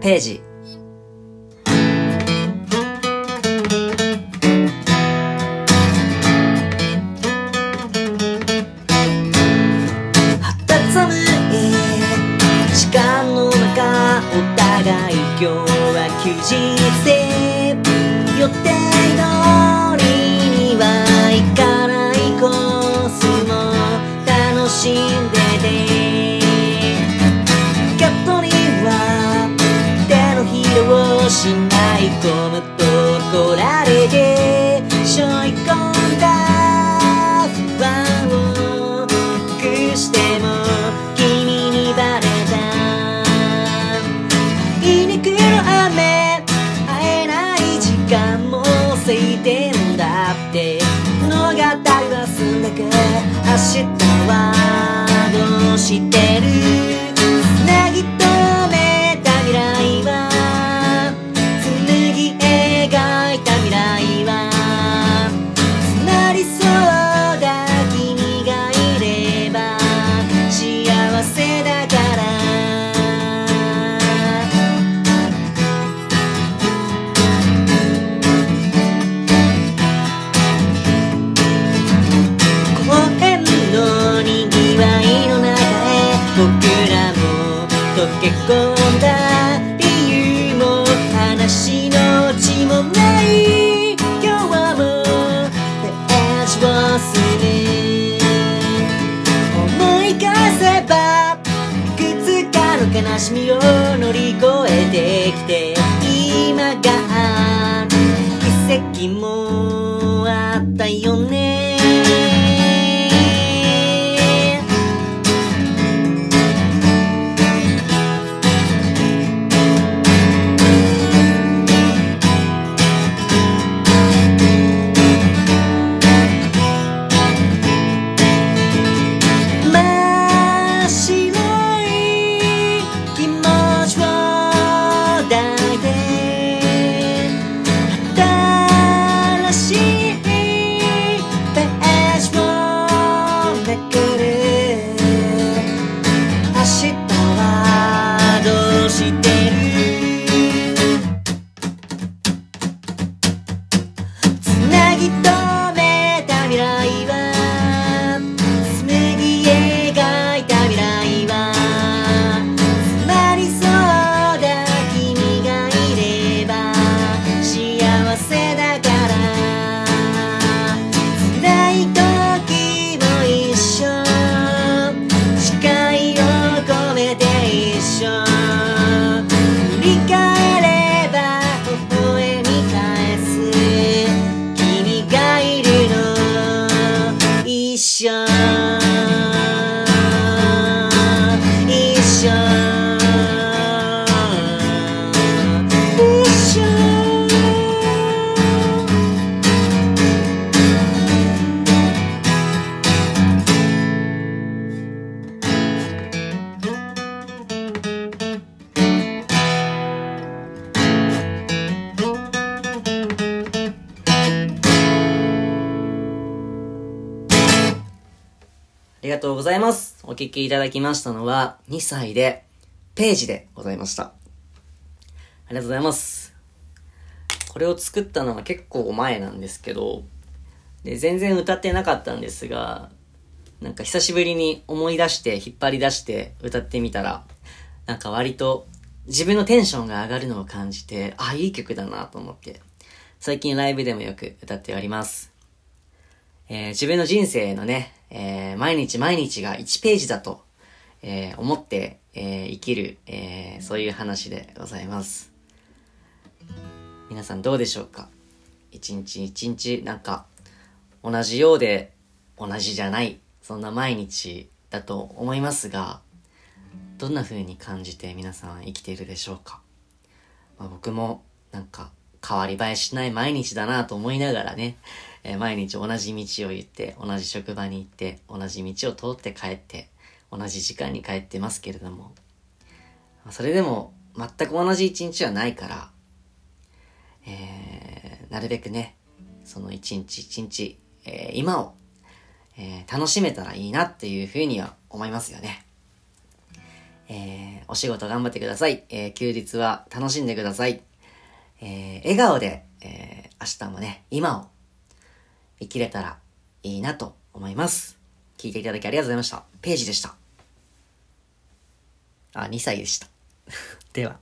ページ。肌寒い時間の中お互い今日は休日ついてんだって。物語は済んだか明日はどうしてる？らも溶け込んだ理由も話のうちもない今日はもうページを進む思い返せばいくつかの悲しみを乗り越えてきて今が奇跡もして一ありがとうございます。お聞きいただきましたのは、2歳で、ページでございました。ありがとうございます。これを作ったのは結構前なんですけど、で、全然歌ってなかったんですが、なんか久しぶりに思い出して、引っ張り出して歌ってみたら、なんか割と自分のテンションが上がるのを感じて、あ、いい曲だなと思って、最近ライブでもよく歌っております。えー自分の人生のね、えー毎日毎日が1ページだと、えー思って、えー生きる、えーそういう話でございます。皆さんどうでしょうか？一日一日なんか同じようで同じじゃない、そんな毎日だと思いますが、どんな風に感じて皆さん生きているでしょうか、まあ、僕もなんか変わり映えしない毎日だなと思いながらね、えー毎日同じ道を行って、同じ職場に行って、同じ道を通って帰って、同じ時間に帰ってますけれども、それでも全く同じ一日はないから、えーなるべくね、その一日一日、えー今を、えー楽しめたらいいなっていうふうには思いますよね。えーお仕事頑張ってください。えー、休日は楽しんでください。えー、笑顔で、えー、明日もね、今を生きれたらいいなと思います。聞いていただきありがとうございました。ページでした。あ、2歳でした。では。